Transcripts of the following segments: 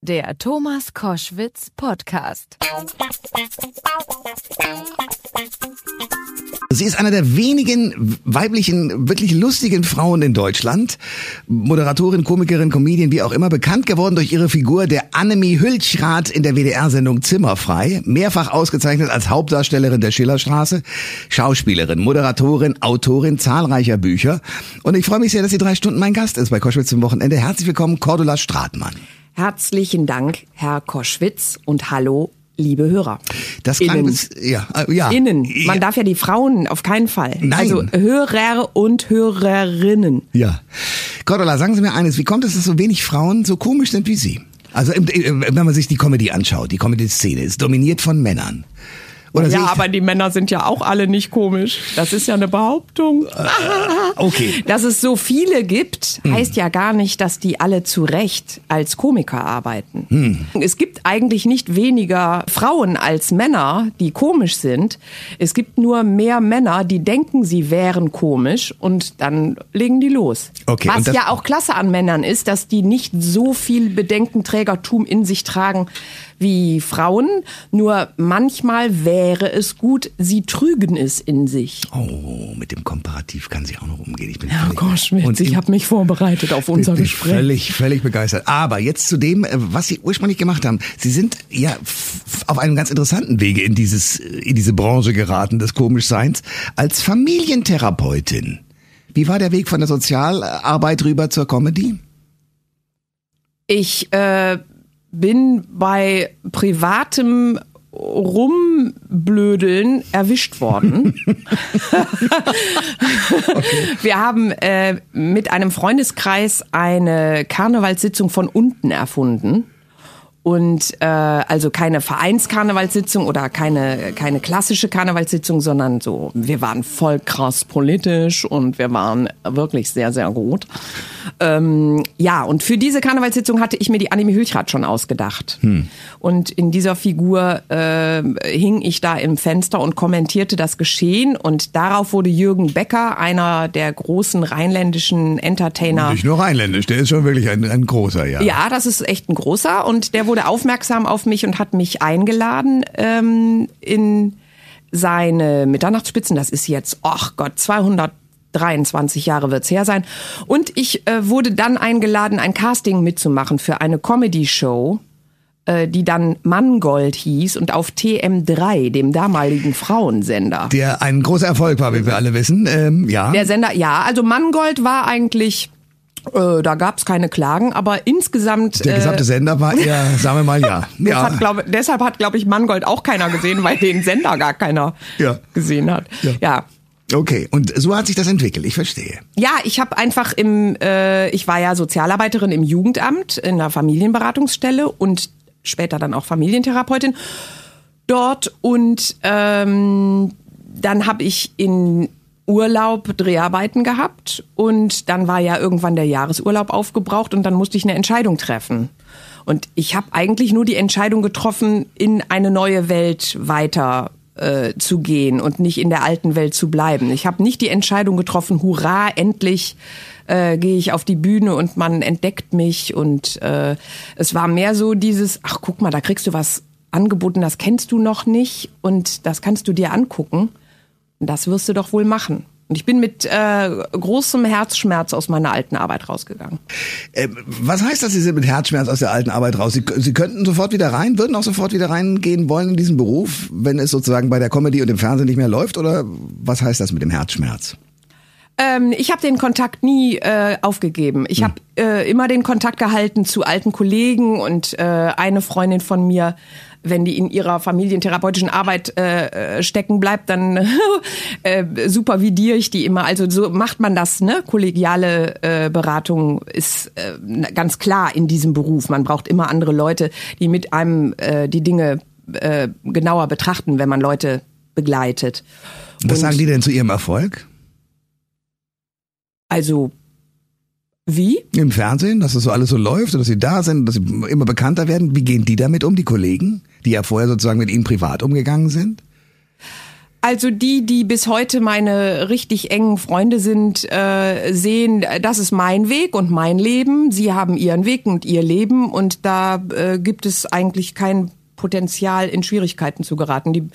Der Thomas Koschwitz Podcast. Sie ist einer der wenigen weiblichen, wirklich lustigen Frauen in Deutschland. Moderatorin, Komikerin, Comedian, wie auch immer, bekannt geworden durch ihre Figur der Annemie Hülchrath in der WDR-Sendung Zimmerfrei. Mehrfach ausgezeichnet als Hauptdarstellerin der Schillerstraße, Schauspielerin, Moderatorin, Autorin zahlreicher Bücher. Und ich freue mich sehr, dass sie drei Stunden mein Gast ist bei Koschwitz zum Wochenende. Herzlich willkommen, Cordula Stratmann. Herzlichen Dank, Herr Koschwitz, und hallo, liebe Hörer. Das klang Innen. bis, ja, äh, ja. Innen. Ja. Man darf ja die Frauen auf keinen Fall. Nein. Also Hörer und Hörerinnen. Ja. Cordula, sagen Sie mir eines, wie kommt es, dass so wenig Frauen so komisch sind wie Sie? Also wenn man sich die Comedy anschaut, die Comedy-Szene ist dominiert von Männern. Oder ja, aber die Männer sind ja auch alle nicht komisch. Das ist ja eine Behauptung. okay. Dass es so viele gibt, heißt ja gar nicht, dass die alle zu Recht als Komiker arbeiten. Es gibt eigentlich nicht weniger Frauen als Männer, die komisch sind. Es gibt nur mehr Männer, die denken, sie wären komisch und dann legen die los. Okay, Was ja auch klasse an Männern ist, dass die nicht so viel Bedenkenträgertum in sich tragen wie Frauen. Nur manchmal wäre es gut, sie trügen es in sich. Oh, mit dem Komparativ kann sie auch noch umgehen. Ich bin Herr Koschwitz, und ich habe mich vorbereitet auf unser bin Gespräch. Völlig, völlig begeistert. Aber jetzt zu dem, äh, was Sie ursprünglich gemacht haben. Sie sind ja auf einem ganz interessanten Wege in dieses, in diese Branche geraten des Komischseins als Familientherapeutin. Wie war der Weg von der Sozialarbeit rüber zur Comedy? Ich äh, bin bei privatem Rumblödeln erwischt worden. Wir haben äh, mit einem Freundeskreis eine Karnevalssitzung von unten erfunden. Und äh, also keine Vereinskarnevalssitzung oder keine, keine klassische Karnevalssitzung, sondern so, wir waren voll krass politisch und wir waren wirklich sehr, sehr gut. Ähm, ja, und für diese Karnevalssitzung hatte ich mir die Anime Hülchrath schon ausgedacht. Und in dieser Figur äh, hing ich da im Fenster und kommentierte das Geschehen. Und darauf wurde Jürgen Becker, einer der großen rheinländischen Entertainer, Nicht nur rheinländisch, der ist schon wirklich ein, ein großer, ja. ja, das ist echt ein großer und der wurde aufmerksam auf mich und hat mich eingeladen ähm, in seine Mitternachtsspitzen. Das ist jetzt, ach Gott, 223 Jahre wird's her sein. Und ich äh, wurde dann eingeladen, ein Casting mitzumachen für eine Comedy-Show, äh, die dann Mangold hieß und auf TM3, dem damaligen Frauensender. Der ein großer Erfolg war, wie wir alle wissen. Ähm, ja. Der Sender, ja, also Mangold war eigentlich, äh, da gab's keine Klagen, aber insgesamt. der gesamte äh, Sender war eher, sagen wir mal, ja. ja. hat, glaub, deshalb hat, glaube ich, Mangold auch keiner gesehen, weil den Sender gar keiner Ja. gesehen hat. Ja. ja. Okay, und so hat sich das entwickelt, ich verstehe. Ja, ich habe einfach im, äh, ich war ja Sozialarbeiterin im Jugendamt in einer Familienberatungsstelle und später dann auch Familientherapeutin dort und ähm, dann habe ich in Urlaub Dreharbeiten gehabt und dann war ja irgendwann der Jahresurlaub aufgebraucht und dann musste ich eine Entscheidung treffen. Und ich habe eigentlich nur die Entscheidung getroffen, in eine neue Welt weiter äh, zu gehen und nicht in der alten Welt zu bleiben. Ich habe nicht die Entscheidung getroffen, hurra, endlich äh, gehe ich auf die Bühne und man entdeckt mich. Und äh, es war mehr so dieses, ach guck mal, da kriegst du was angeboten, das kennst du noch nicht und das kannst du dir angucken. Das wirst du doch wohl machen. Und ich bin mit äh, großem Herzschmerz aus meiner alten Arbeit rausgegangen. Äh, was heißt das, Sie sind mit Herzschmerz aus der alten Arbeit raus? Sie, Sie könnten sofort wieder rein, würden auch sofort wieder reingehen wollen in diesen Beruf, wenn es sozusagen bei der Comedy und dem Fernsehen nicht mehr läuft? Oder was heißt das mit dem Herzschmerz? Ähm, ich habe den Kontakt nie äh, aufgegeben. Ich habe äh, immer den Kontakt gehalten zu alten Kollegen und äh, eine Freundin von mir, wenn die in ihrer familientherapeutischen Arbeit äh, äh, stecken bleibt, dann äh, supervidiere ich die immer. Also so macht man das, ne? Kollegiale äh, Beratung ist äh, ganz klar in diesem Beruf. Man braucht immer andere Leute, die mit einem äh, die Dinge äh, genauer betrachten, wenn man Leute begleitet. Was Und- sagen die denn zu Ihrem Erfolg? Also wie? Im Fernsehen, dass das so alles so läuft und dass Sie da sind, dass Sie immer bekannter werden. Wie gehen die damit um, die Kollegen, die ja vorher sozusagen mit Ihnen privat umgegangen sind? Also die, die bis heute meine richtig engen Freunde sind, äh, sehen, das ist mein Weg und mein Leben. Sie haben ihren Weg und ihr Leben und da äh, gibt es eigentlich kein Potenzial, in Schwierigkeiten zu geraten. Die,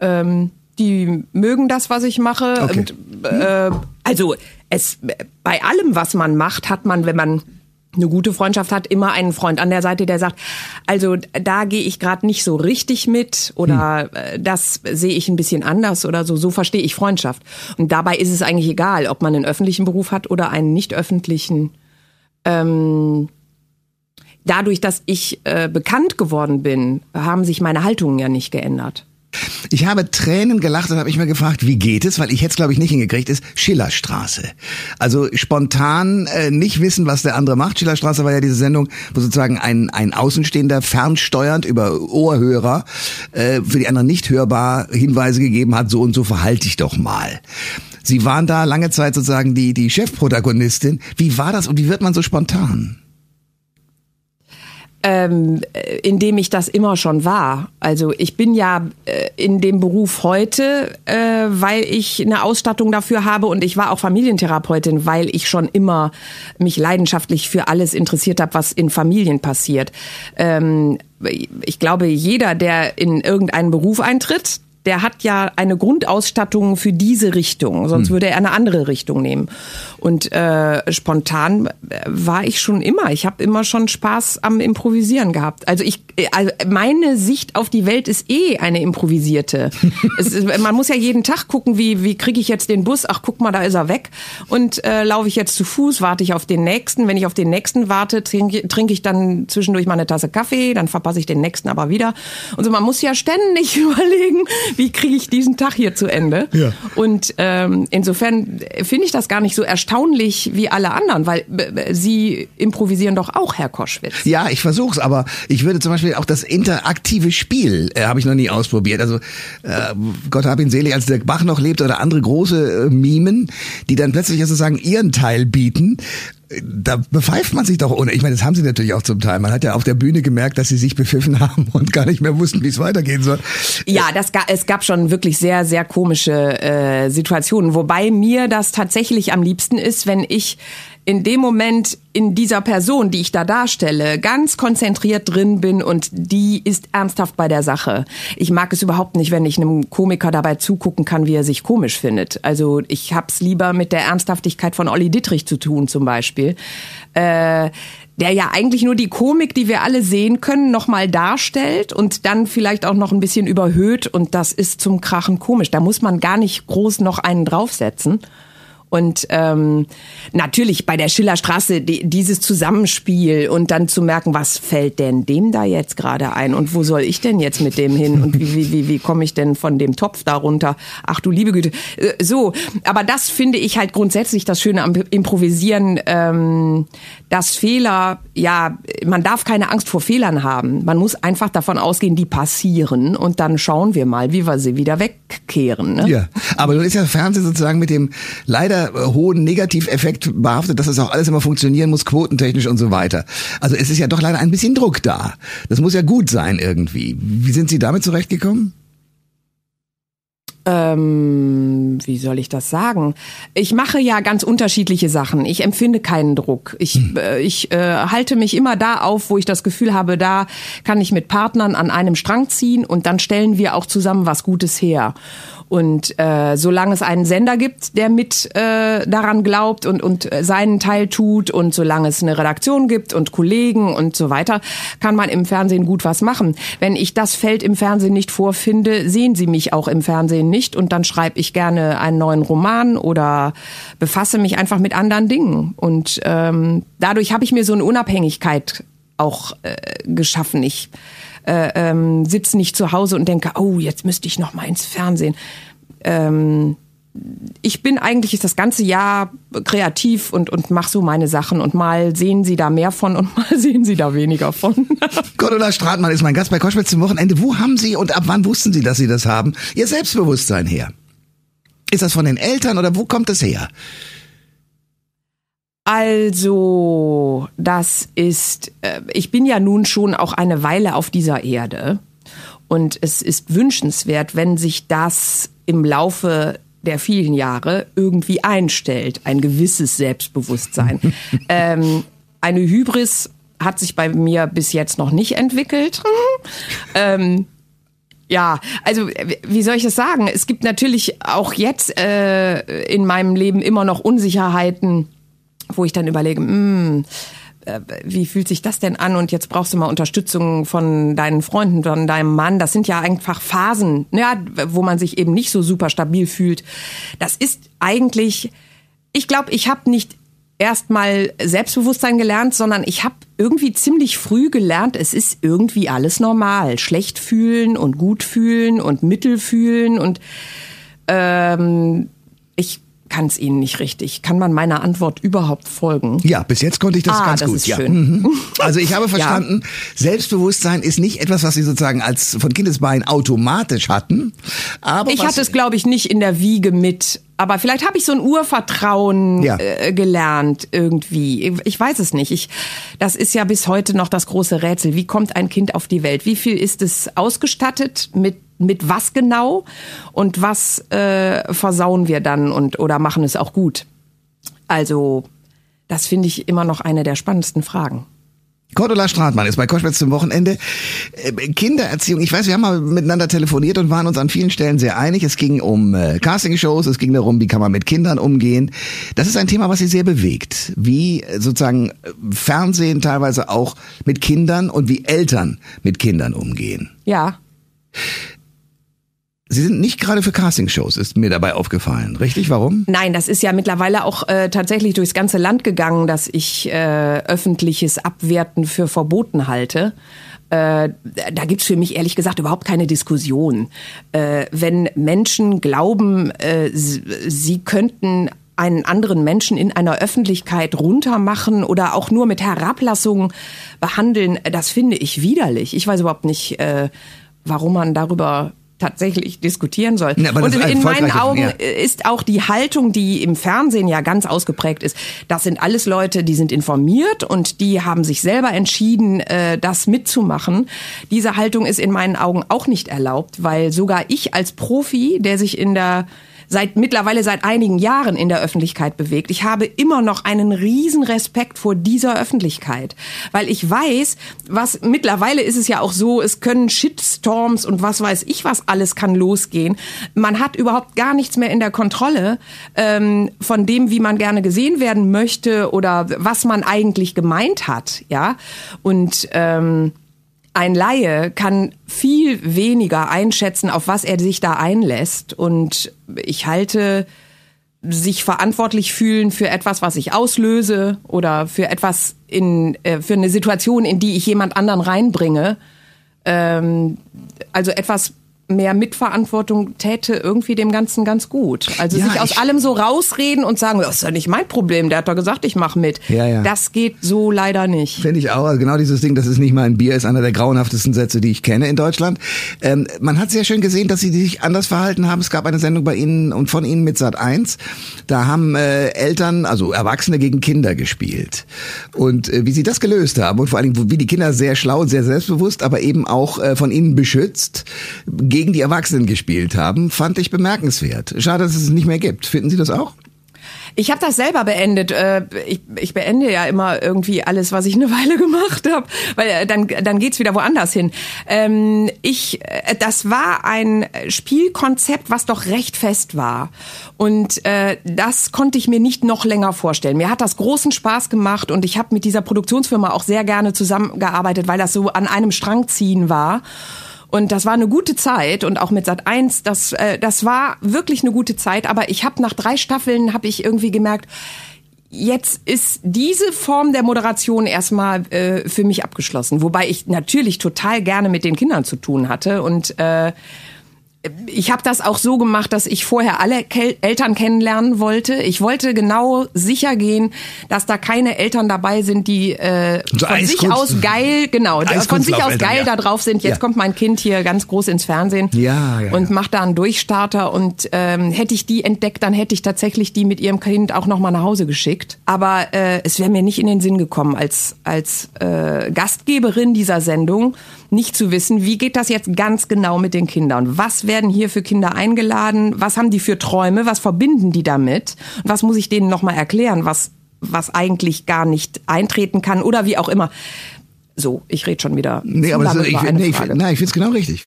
ähm, die mögen das, was ich mache. Okay. Und, äh, also es bei allem, was man macht, hat man, wenn man eine gute Freundschaft hat, immer einen Freund an der Seite, der sagt, also da gehe ich gerade nicht so richtig mit oder hm. das sehe ich ein bisschen anders oder so. So verstehe ich Freundschaft. Und dabei ist es eigentlich egal, ob man einen öffentlichen Beruf hat oder einen nicht öffentlichen. Ähm, dadurch, dass ich äh, bekannt geworden bin, haben sich meine Haltungen ja nicht geändert. Ich habe Tränen gelacht und habe mich mal gefragt, wie geht es, weil ich hätte es glaube ich nicht hingekriegt, ist Schillerstraße. Also spontan äh, nicht wissen, was der andere macht. Schillerstraße war ja diese Sendung, wo sozusagen ein, ein Außenstehender fernsteuernd über Ohrhörer äh, für die anderen nicht hörbar Hinweise gegeben hat, so und so verhalte ich doch mal. Sie waren da lange Zeit sozusagen die, die Chefprotagonistin. Wie war das und wie wird man so spontan? Ähm, in dem ich das immer schon war. Also ich bin ja äh, in dem Beruf heute, äh, weil ich eine Ausstattung dafür habe und ich war auch Familientherapeutin, weil ich schon immer mich leidenschaftlich für alles interessiert habe, was in Familien passiert. Ähm, ich glaube, jeder, der in irgendeinen Beruf eintritt, der hat ja eine Grundausstattung für diese Richtung, sonst hm. würde er eine andere Richtung nehmen. Und äh, spontan war ich schon immer. Ich habe immer schon Spaß am Improvisieren gehabt. Also ich, also meine Sicht auf die Welt ist eh eine improvisierte. ist, man muss ja jeden Tag gucken, wie wie kriege ich jetzt den Bus? Ach, guck mal, da ist er weg. Und äh, laufe ich jetzt zu Fuß, warte ich auf den nächsten. Wenn ich auf den nächsten warte, trinke, trinke ich dann zwischendurch mal eine Tasse Kaffee, dann verpasse ich den nächsten aber wieder. Und so, man muss ja ständig überlegen, wie kriege ich diesen Tag hier zu Ende? Ja. Und ähm, insofern finde ich das gar nicht so erstaunlich wie alle anderen, weil äh, Sie improvisieren doch auch, Herr Koschwitz. Ja, ich versuch's, aber ich würde zum Beispiel auch das interaktive Spiel äh, habe ich noch nie ausprobiert. Also äh, Gott hab ihn selig, als der Bach noch lebt oder andere große äh, Mimen, die dann plötzlich sozusagen ihren Teil bieten da bepfeift man sich doch ohne. Ich meine, das haben sie natürlich auch zum Teil. Man hat ja auf der Bühne gemerkt, dass sie sich bepfiffen haben und gar nicht mehr wussten, wie es weitergehen soll. Ja, das, es gab schon wirklich sehr, sehr komische äh, Situationen. Wobei mir das tatsächlich am liebsten ist, wenn ich in dem Moment in dieser Person, die ich da darstelle, ganz konzentriert drin bin und die ist ernsthaft bei der Sache. Ich mag es überhaupt nicht, wenn ich einem Komiker dabei zugucken kann, wie er sich komisch findet. Also ich hab's lieber mit der Ernsthaftigkeit von Olli Dittrich zu tun zum Beispiel. Äh, der ja eigentlich nur die Komik, die wir alle sehen können, nochmal darstellt und dann vielleicht auch noch ein bisschen überhöht und das ist zum Krachen komisch. Da muss man gar nicht groß noch einen draufsetzen. Und ähm, natürlich bei der Schillerstraße die, dieses Zusammenspiel und dann zu merken, was fällt denn dem da jetzt gerade ein und wo soll ich denn jetzt mit dem hin und wie, wie, wie, wie komme ich denn von dem Topf da runter? Ach du liebe Güte. Äh, so, aber das finde ich halt grundsätzlich das Schöne am Improvisieren, ähm, dass Fehler, ja, man darf keine Angst vor Fehlern haben. Man muss einfach davon ausgehen, die passieren und dann schauen wir mal, wie wir sie wieder wegkehren. Ne? Ja, aber nun ist ja Fernsehen sozusagen mit dem leider äh, hohen Negativeffekt behaftet, dass es auch alles immer funktionieren muss, quotentechnisch und so weiter. Also es ist ja doch leider ein bisschen Druck da. Das muss ja gut sein irgendwie. Wie sind Sie damit zurechtgekommen? ähm, wie soll ich das sagen? Ich mache ja ganz unterschiedliche Sachen. Ich empfinde keinen Druck. Ich, hm. äh, ich äh, halte mich immer da auf, wo ich das Gefühl habe, da kann ich mit Partnern an einem Strang ziehen und dann stellen wir auch zusammen was Gutes her. Und äh, solange es einen Sender gibt, der mit äh, daran glaubt und, und seinen Teil tut und solange es eine Redaktion gibt und Kollegen und so weiter, kann man im Fernsehen gut was machen. Wenn ich das Feld im Fernsehen nicht vorfinde, sehen Sie mich auch im Fernsehen nicht und dann schreibe ich gerne einen neuen Roman oder befasse mich einfach mit anderen Dingen. Und ähm, dadurch habe ich mir so eine Unabhängigkeit auch äh, geschaffen. Ich äh, ähm, sitze nicht zu Hause und denke, oh, jetzt müsste ich noch mal ins Fernsehen. Ähm, ich bin eigentlich das ganze Jahr kreativ und, und mache so meine Sachen und mal sehen Sie da mehr von und mal sehen Sie da weniger von. Gordula Stratmann ist mein Gast bei Koschwitz zum Wochenende. Wo haben Sie und ab wann wussten Sie, dass Sie das haben? Ihr Selbstbewusstsein her? Ist das von den Eltern oder wo kommt es her? Also, das ist, äh, ich bin ja nun schon auch eine Weile auf dieser Erde. Und es ist wünschenswert, wenn sich das im Laufe der vielen Jahre irgendwie einstellt, ein gewisses Selbstbewusstsein. ähm, eine Hybris hat sich bei mir bis jetzt noch nicht entwickelt. ähm, ja, also wie soll ich es sagen? Es gibt natürlich auch jetzt äh, in meinem Leben immer noch Unsicherheiten, wo ich dann überlege, mh, hm, äh, wie fühlt sich das denn an? Und jetzt brauchst du mal Unterstützung von deinen Freunden, von deinem Mann. Das sind ja einfach Phasen, ja, wo man sich eben nicht so super stabil fühlt. Das ist eigentlich, ich glaube, ich habe nicht erstmal Selbstbewusstsein gelernt, sondern ich habe irgendwie ziemlich früh gelernt, es ist irgendwie alles normal. Schlecht fühlen und gut fühlen und mittel fühlen und ähm, ich kann es Ihnen nicht richtig. Kann man meiner Antwort überhaupt folgen? Ja, bis jetzt konnte ich das ah, ganz das gut. Ist ja. schön. Mhm. Also ich habe verstanden, ja. Selbstbewusstsein ist nicht etwas, was Sie sozusagen als von Kindesbein automatisch hatten. Aber ich hatte es, glaube ich, nicht in der Wiege mit. Aber vielleicht habe ich so ein Urvertrauen ja. äh, gelernt irgendwie. Ich weiß es nicht. Ich, das ist ja bis heute noch das große Rätsel. Wie kommt ein Kind auf die Welt? Wie viel ist es ausgestattet mit mit was genau und was äh, versauen wir dann und oder machen es auch gut. Also das finde ich immer noch eine der spannendsten Fragen. Cordula Stratmann ist bei Koschwitz zum Wochenende. Äh, Kindererziehung, ich weiß, wir haben mal miteinander telefoniert und waren uns an vielen Stellen sehr einig. Es ging um äh, Castingshows, es ging darum, wie kann man mit Kindern umgehen. Das ist ein Thema, was Sie sehr bewegt. Wie äh, sozusagen Fernsehen teilweise auch mit Kindern und wie Eltern mit Kindern umgehen. Ja. Sie sind nicht gerade für Castingshows, ist mir dabei aufgefallen. Richtig? Warum? Nein, das ist ja mittlerweile auch äh, tatsächlich durchs ganze Land gegangen, dass ich äh, öffentliches Abwerten für verboten halte. Äh, da gibt's für mich ehrlich gesagt überhaupt keine Diskussion. Äh, wenn Menschen glauben, äh, sie, könnten einen anderen Menschen in einer Öffentlichkeit runtermachen oder auch nur mit Herablassung behandeln, das finde ich widerlich. Ich weiß überhaupt nicht, äh, warum man darüber tatsächlich diskutieren soll. Ja, und in meinen Augen ja. ist auch die Haltung, die im Fernsehen ja ganz ausgeprägt ist, das sind alles Leute, die sind informiert und die haben sich selber entschieden, äh, das mitzumachen. Diese Haltung ist in meinen Augen auch nicht erlaubt, weil sogar ich als Profi, der sich in der seit mittlerweile seit einigen Jahren in der Öffentlichkeit bewegt. Ich habe immer noch einen riesen Respekt vor dieser Öffentlichkeit, weil ich weiß, was mittlerweile ist es ja auch so, es können Shitstorms und was weiß ich was alles kann losgehen. Man hat überhaupt gar nichts mehr in der Kontrolle ähm, von dem, wie man gerne gesehen werden möchte oder was man eigentlich gemeint hat, ja und ähm, ein Laie kann viel weniger einschätzen, auf was er sich da einlässt. Und ich halte sich verantwortlich fühlen für etwas, was ich auslöse oder für etwas in, äh, für eine Situation, in die ich jemand anderen reinbringe. Ähm, also etwas mehr Mitverantwortung täte irgendwie dem Ganzen ganz gut. Also ja, sich aus allem so rausreden und sagen, das ist ja nicht mein Problem, der hat doch gesagt, ich mache mit. Ja, ja. Das geht so leider nicht. Finde ich auch. Also genau dieses Ding, das ist nicht mal ein Bier, ist einer der grauenhaftesten Sätze, die ich kenne in Deutschland. Ähm, man hat sehr schön gesehen, dass sie sich anders verhalten haben. Es gab eine Sendung bei Ihnen und von Ihnen mit Sat 1. Da haben äh, Eltern, also Erwachsene gegen Kinder gespielt. Und äh, wie sie das gelöst haben und vor allen Dingen, wie die Kinder sehr schlau und sehr selbstbewusst, aber eben auch äh, von ihnen beschützt, gegen die Erwachsenen gespielt haben, fand ich bemerkenswert. Schade, dass es es nicht mehr gibt. Finden Sie das auch? Ich habe das selber beendet. Äh, ich, ich beende ja immer irgendwie alles, was ich eine Weile gemacht habe, weil äh, dann dann geht's wieder woanders hin. Ähm, ich, äh, das war ein Spielkonzept, was doch recht fest war und das konnte ich mir nicht noch länger vorstellen. Mir hat das großen Spaß gemacht und ich habe mit dieser Produktionsfirma auch sehr gerne zusammengearbeitet, weil das so an einem Strang ziehen war. Und das war eine gute Zeit und auch mit Sat 1, das, äh, das war wirklich eine gute Zeit. Aber ich habe nach drei Staffeln habe ich irgendwie gemerkt, jetzt ist diese Form der Moderation erstmal äh, für mich abgeschlossen. Wobei ich natürlich total gerne mit den Kindern zu tun hatte und äh, ich habe das auch so gemacht, dass ich vorher alle Kel Eltern kennenlernen wollte. Ich wollte genau sicher gehen, dass da keine Eltern dabei sind, die äh, so von sich aus geil, genau, von sich aus geil ja. da drauf sind. Jetzt ja. kommt mein Kind hier ganz groß ins Fernsehen ja, ja, und macht da einen Durchstarter. Und ähm, hätte ich die entdeckt, dann hätte ich tatsächlich die mit ihrem Kind auch noch mal nach Hause geschickt. Aber äh, es wäre mir nicht in den Sinn gekommen als als äh, Gastgeberin dieser Sendung nicht zu wissen, wie geht das jetzt ganz genau mit den Kindern? Was werden hier für Kinder eingeladen? Was haben die für Träume? Was verbinden die damit? Und was muss ich denen nochmal erklären, was, was eigentlich gar nicht eintreten kann oder wie auch immer? So, ich rede schon wieder. Nee, aber das, ich, nee, ich, nein, ich finde es genau richtig.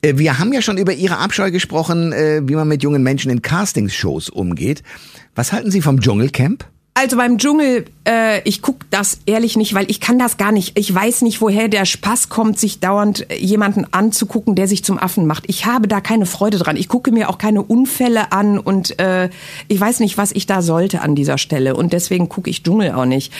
Äh, wir haben ja schon über Ihre Abscheu gesprochen, äh, wie man mit jungen Menschen in Castingshows umgeht. Was halten Sie vom Dschungelcamp? Also beim Dschungel, äh, ich guck das ehrlich nicht, weil ich kann das gar nicht. Ich weiß nicht, woher der Spaß kommt, sich dauernd jemanden anzugucken, der sich zum Affen macht. Ich habe da keine Freude dran. Ich gucke mir auch keine Unfälle an und äh, ich weiß nicht, was ich da sollte an dieser Stelle. Und deswegen gucke ich Dschungel auch nicht.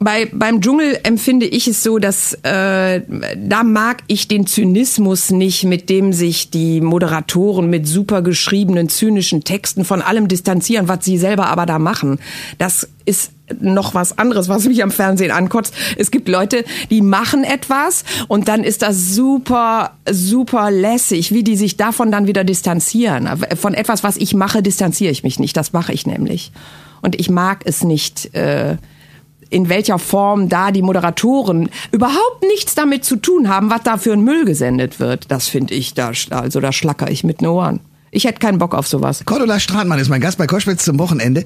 Bei, beim Dschungel empfinde ich es so, dass äh, da mag ich den Zynismus nicht, mit dem sich die Moderatoren mit super geschriebenen, zynischen Texten von allem distanzieren, was sie selber aber da machen. Das ist noch was anderes, was mich am Fernsehen ankotzt. Es gibt Leute, die machen etwas und dann ist das super, super lässig, wie die sich davon dann wieder distanzieren. Von etwas, was ich mache, distanziere ich mich nicht. Das mache ich nämlich. Und ich mag es nicht. Äh, in welcher Form da die Moderatoren überhaupt nichts damit zu tun haben, was da für ein Müll gesendet wird. Das finde ich, da, also da schlacker ich mit den Ohren. Ich hätte keinen Bock auf sowas. Cordula Stratmann ist mein Gast bei Koschwitz zum Wochenende.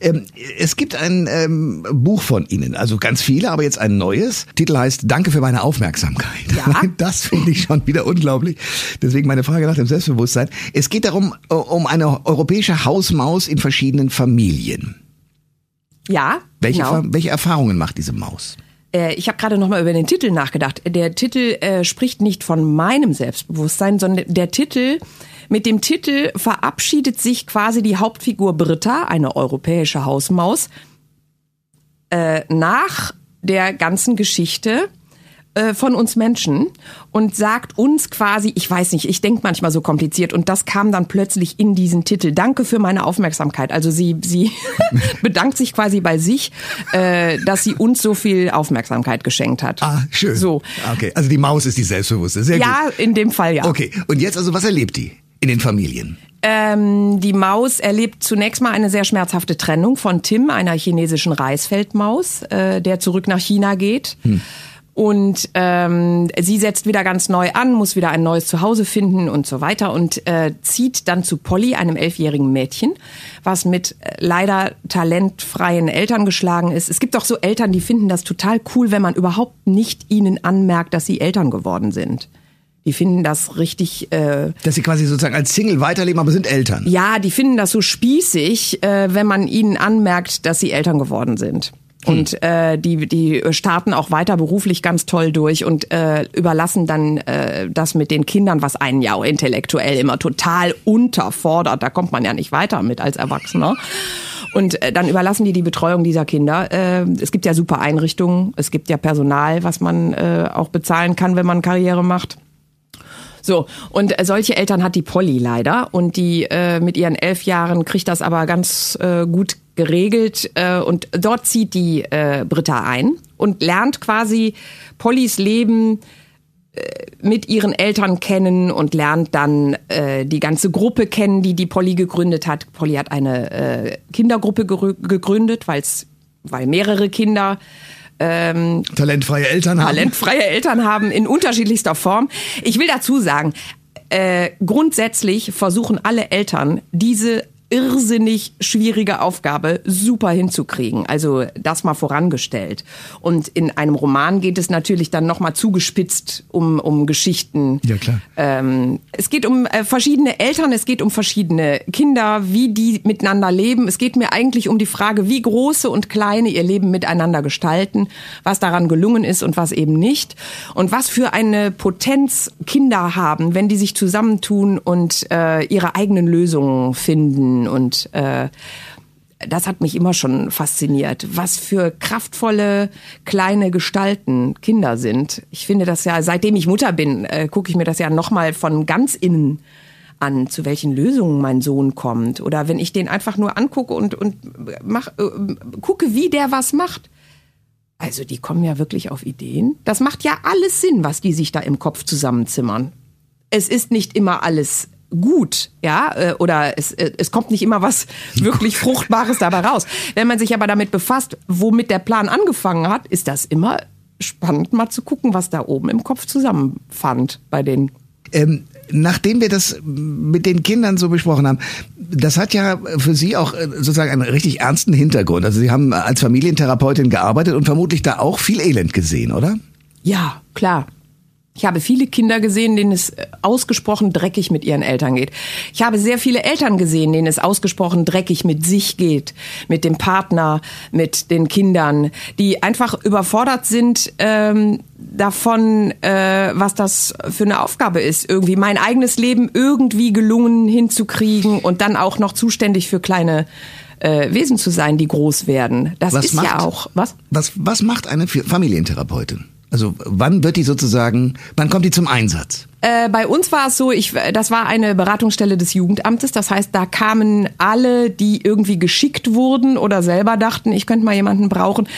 Ähm, es gibt ein ähm, Buch von Ihnen, also ganz viele, aber jetzt ein neues. Titel heißt Danke für meine Aufmerksamkeit. Ja. Das finde ich schon wieder unglaublich. Deswegen meine Frage nach dem Selbstbewusstsein. Es geht darum, äh, um eine europäische Hausmaus in verschiedenen Familien. Ja. Welche, genau. welche Erfahrungen macht diese Maus? Äh, ich habe gerade noch mal über den Titel nachgedacht. Der Titel äh, spricht nicht von meinem Selbstbewusstsein, sondern der Titel mit dem Titel verabschiedet sich quasi die Hauptfigur Britta, eine europäische Hausmaus, äh, nach der ganzen Geschichte äh, von uns Menschen und sagt uns quasi, ich weiß nicht, ich denke manchmal so kompliziert und das kam dann plötzlich in diesen Titel. Danke für meine Aufmerksamkeit. Also sie, sie bedankt sich quasi bei sich, äh, dass sie uns so viel Aufmerksamkeit geschenkt hat. Ah, schön. So. Okay, also die Maus ist die Selbstbewusste. Sehr ja, gut. in dem Fall ja. Okay, und jetzt also, was erlebt die in den Familien? Ähm, die Maus erlebt zunächst mal eine sehr schmerzhafte Trennung von Tim, einer chinesischen Reisfeldmaus, äh, der zurück nach China geht. Hm. Und ähm, sie setzt wieder ganz neu an, muss wieder ein neues Zuhause finden und so weiter und äh, zieht dann zu Polly, einem elfjährigen Mädchen, was mit äh, leider talentfreien Eltern geschlagen ist. Es gibt auch so Eltern, die finden das total cool, wenn man überhaupt nicht ihnen anmerkt, dass sie Eltern geworden sind. Die finden das richtig. Äh, Dass sie quasi sozusagen als Single weiterleben, aber sind Eltern. Ja, die finden das so spießig, äh, wenn man ihnen anmerkt, dass sie Eltern geworden sind. Hm. Und äh, die, die starten auch weiter beruflich ganz toll durch und äh, überlassen dann äh, das mit den Kindern, was einen ja auch intellektuell immer total unterfordert. Da kommt man ja nicht weiter mit als Erwachsener. Und äh, dann überlassen die die Betreuung dieser Kinder. Äh, es gibt ja super Einrichtungen, es gibt ja Personal, was man äh, auch bezahlen kann, wenn man Karriere macht. So, und äh, solche Eltern hat die Polly leider. Und die äh, mit ihren elf Jahren kriegt das aber ganz äh, gut geregelt. Äh, und dort zieht die äh, Britta ein und lernt quasi Pollys Leben äh, mit ihren Eltern kennen und lernt dann äh, die ganze Gruppe kennen, die die Polly gegründet hat. Polly hat eine äh, Kindergruppe gegründet, weil's, weil mehrere Kinder ähm, talentfreie Eltern haben. Talentfreie Eltern haben in unterschiedlichster Form. Ich will dazu sagen, äh, grundsätzlich versuchen alle Eltern diese irrsinnig schwierige Aufgabe super hinzukriegen. Also das mal vorangestellt. Und in einem Roman geht es natürlich dann nochmal zugespitzt um, um Geschichten. Ja, klar. Ähm, es geht um äh, verschiedene Eltern, es geht um verschiedene Kinder, wie die miteinander leben. Es geht mir eigentlich um die Frage, wie große und kleine ihr Leben miteinander gestalten, was daran gelungen ist und was eben nicht. Und was für eine Potenz Kinder haben, wenn die sich zusammentun und äh, ihre eigenen Lösungen finden und äh, das hat mich immer schon fasziniert, was für kraftvolle kleine Gestalten Kinder sind. Ich finde das ja, seitdem ich Mutter bin, äh, gucke ich mir das ja nochmal von ganz innen an, zu welchen Lösungen mein Sohn kommt. Oder wenn ich den einfach nur angucke und, und mach, äh, gucke, wie der was macht. Also die kommen ja wirklich auf Ideen. Das macht ja alles Sinn, was die sich da im Kopf zusammenzimmern. Es ist nicht immer alles gut, ja, äh, oder es, äh, es kommt nicht immer was wirklich Fruchtbares dabei raus. Wenn man sich aber damit befasst, womit der Plan angefangen hat, ist das immer spannend mal zu gucken, was da oben im Kopf zusammenfand bei den ähm, nachdem wir das mit den Kindern so besprochen haben, das hat ja für Sie auch äh, sozusagen einen richtig ernsten Hintergrund. Also Sie haben als Familientherapeutin gearbeitet und vermutlich da auch viel Elend gesehen, oder? Ja, klar. Ich habe viele Kinder gesehen, denen es äh, ausgesprochen dreckig mit ihren Eltern geht. Ich habe sehr viele Eltern gesehen, denen es ausgesprochen dreckig mit sich geht, mit dem Partner, mit den Kindern, die einfach überfordert sind ähm, davon, äh, was das für eine Aufgabe ist, irgendwie mein eigenes Leben irgendwie gelungen hinzukriegen und dann auch noch zuständig für kleine äh, Wesen zu sein, die groß werden. Das Was ist macht- ja auch was. Was, was macht eine Familientherapeutin? Also wann wird die sozusagen, wann kommt die zum Einsatz? Äh, bei uns war es so, ich, das war eine Beratungsstelle des Jugendamtes. Das heißt, da kamen alle, die irgendwie geschickt wurden oder selber dachten, ich könnte mal jemanden brauchen,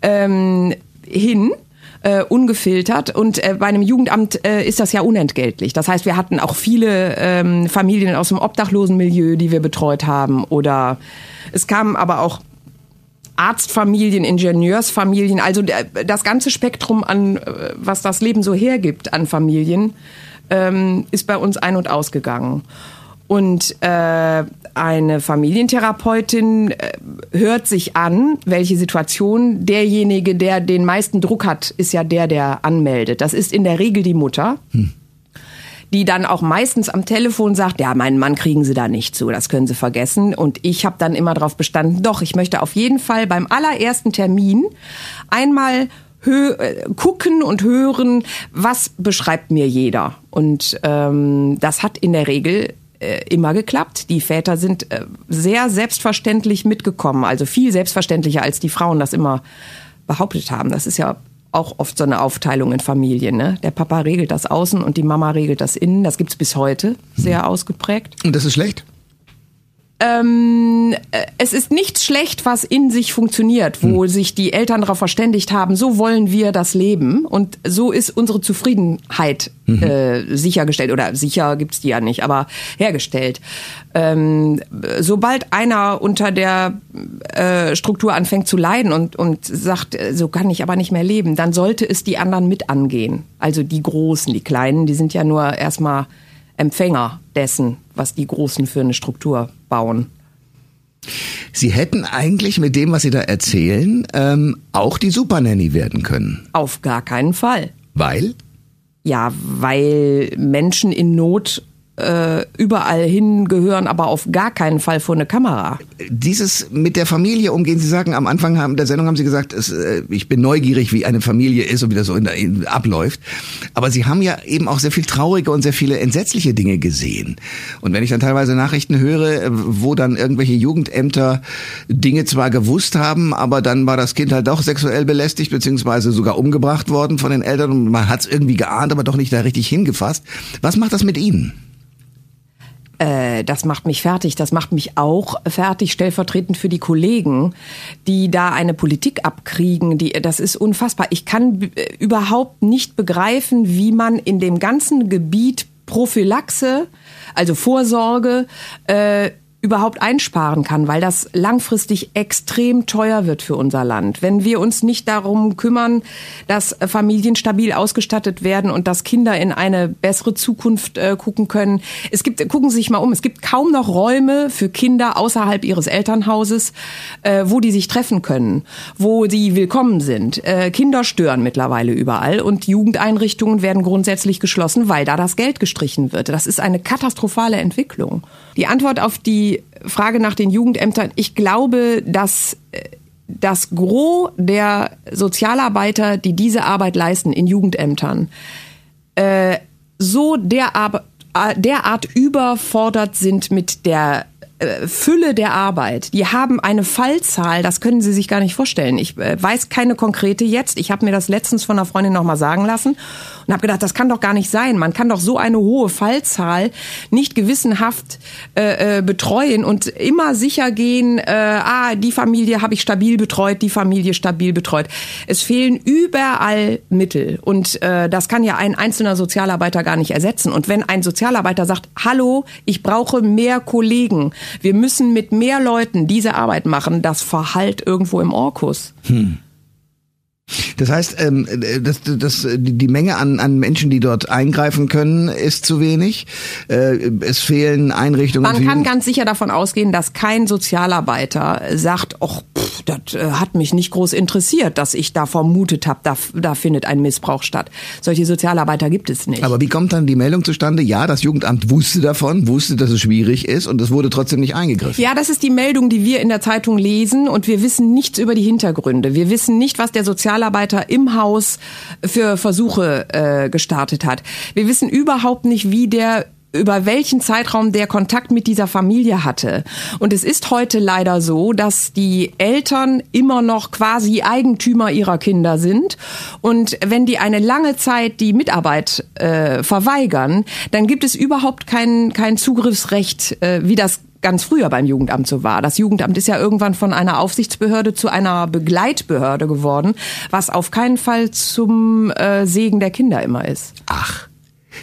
ähm, hin. Äh, ungefiltert und äh, bei einem Jugendamt äh, ist das ja unentgeltlich. Das heißt, wir hatten auch viele ähm, Familien aus dem Obdachlosenmilieu, die wir betreut haben oder es kamen aber auch Arztfamilien, Ingenieursfamilien, also das ganze Spektrum an, äh, was das Leben so hergibt an Familien, ähm, ist bei uns ein- und ausgegangen. Und äh, eine Familientherapeutin äh, hört sich an, welche Situation derjenige, der den meisten Druck hat, ist ja der, der anmeldet. Das ist in der Regel die Mutter die dann auch meistens am Telefon sagt, ja, meinen Mann kriegen Sie da nicht zu, das können Sie vergessen. Und ich habe dann immer darauf bestanden, doch, ich möchte auf jeden Fall beim allerersten Termin einmal äh, gucken und hören, was beschreibt mir jeder. Und ähm, das hat in der Regel äh, immer geklappt. Die Väter sind äh, sehr selbstverständlich mitgekommen, also viel selbstverständlicher, als die Frauen das immer behauptet haben. Das ist ja auch oft so eine Aufteilung in Familien. Ne? Der Papa regelt das außen und die Mama regelt das innen. Das gibt's bis heute sehr ausgeprägt. Und das ist schlecht? Ähm, äh, es ist nichts schlecht, was in sich funktioniert, wo sich die Eltern darauf verständigt haben, so wollen wir das Leben und so ist unsere Zufriedenheit äh, sichergestellt oder sicher gibt's die ja nicht, aber hergestellt. Ähm, sobald einer unter der äh, Struktur anfängt zu leiden und, und sagt, äh, so kann ich aber nicht mehr leben, dann sollte es die anderen mit angehen. Also die Großen, die Kleinen, die sind ja nur erstmal Empfänger dessen, was die Großen für eine Struktur bauen. Sie hätten eigentlich mit dem, was Sie da erzählen, ähm, auch die Supernanny werden können. Auf gar keinen Fall. Weil? Ja, weil Menschen in Not äh, überall hingehören, aber auf gar keinen Fall vor eine Kamera. Dieses mit der Familie umgehen, Sie sagen, am Anfang haben, der Sendung haben Sie gesagt, es, äh, ich bin neugierig, wie eine Familie ist und wie das so in der, in, abläuft. Aber Sie haben ja eben auch sehr viel traurige und sehr viele entsetzliche Dinge gesehen. Und wenn ich dann teilweise Nachrichten höre, äh, wo dann irgendwelche Jugendämter Dinge zwar gewusst haben, aber dann war das Kind halt doch sexuell belästigt, beziehungsweise sogar umgebracht worden von den Eltern und man hat es irgendwie geahnt, aber doch nicht da richtig hingefasst. Was macht das mit Ihnen? Äh, das macht mich fertig. Das macht mich auch fertig, stellvertretend für die Kollegen, die da eine Politik abkriegen. Die, das ist unfassbar. Ich kann b- überhaupt nicht begreifen, wie man in dem ganzen Gebiet Prophylaxe, also Vorsorge, äh, überhaupt einsparen kann, weil das langfristig extrem teuer wird für unser Land. Wenn wir uns nicht darum kümmern, dass Familien stabil ausgestattet werden und dass Kinder in eine bessere Zukunft äh, gucken können. Es gibt, gucken Sie sich mal um, es gibt kaum noch Räume für Kinder außerhalb ihres Elternhauses, äh, wo die sich treffen können, wo sie willkommen sind. Äh, Kinder stören mittlerweile überall und Jugendeinrichtungen werden grundsätzlich geschlossen, weil da das Geld gestrichen wird. Das ist eine katastrophale Entwicklung. Die Antwort auf die Frage nach den Jugendämtern, ich glaube, dass äh, das Gros der Sozialarbeiter, die diese Arbeit leisten in Jugendämtern, äh, so derart, derart überfordert sind mit der äh, Fülle der Arbeit. Die haben eine Fallzahl, das können Sie sich gar nicht vorstellen. Ich äh, weiß keine konkrete jetzt. Ich habe mir das letztens von einer Freundin noch mal sagen lassen und habe gedacht, das kann doch gar nicht sein. Man kann doch so eine hohe Fallzahl nicht gewissenhaft äh, äh, betreuen und immer sicher gehen, äh, ah, die Familie habe ich stabil betreut, die Familie stabil betreut. Es fehlen überall Mittel und äh, das kann ja ein einzelner Sozialarbeiter gar nicht ersetzen. Und wenn ein Sozialarbeiter sagt, hallo, ich brauche mehr Kollegen, wir müssen mit mehr Leuten diese Arbeit machen, das verhallt irgendwo im Orkus. Das heißt, ähm, das, das, die Menge an, an Menschen, die dort eingreifen können, ist zu wenig. Äh, es fehlen Einrichtungen. Man kann ganz sicher davon ausgehen, dass kein Sozialarbeiter sagt, ach, das äh, hat mich nicht groß interessiert, dass ich da vermutet habe, da, da findet ein Missbrauch statt. Solche Sozialarbeiter gibt es nicht. Aber wie kommt dann die Meldung zustande? Ja, das Jugendamt wusste davon, wusste, dass es schwierig ist und es wurde trotzdem nicht eingegriffen. Ja, das ist die Meldung, die wir in der Zeitung lesen und wir wissen nichts über die Hintergründe. Wir wissen nicht, was der Sozialarbeiter Sozialarbeiter im Haus für Versuche äh, gestartet hat. Wir wissen überhaupt nicht, wie der über welchen Zeitraum der Kontakt mit dieser Familie hatte. Und es ist heute leider so, dass die Eltern immer noch quasi Eigentümer ihrer Kinder sind. Und wenn die eine lange Zeit die Mitarbeit äh, verweigern, dann gibt es überhaupt kein, kein Zugriffsrecht, äh, wie das ganz früher beim Jugendamt so war. Das Jugendamt ist ja irgendwann von einer Aufsichtsbehörde zu einer Begleitbehörde geworden, was auf keinen Fall zum äh, Segen der Kinder immer ist. Ach.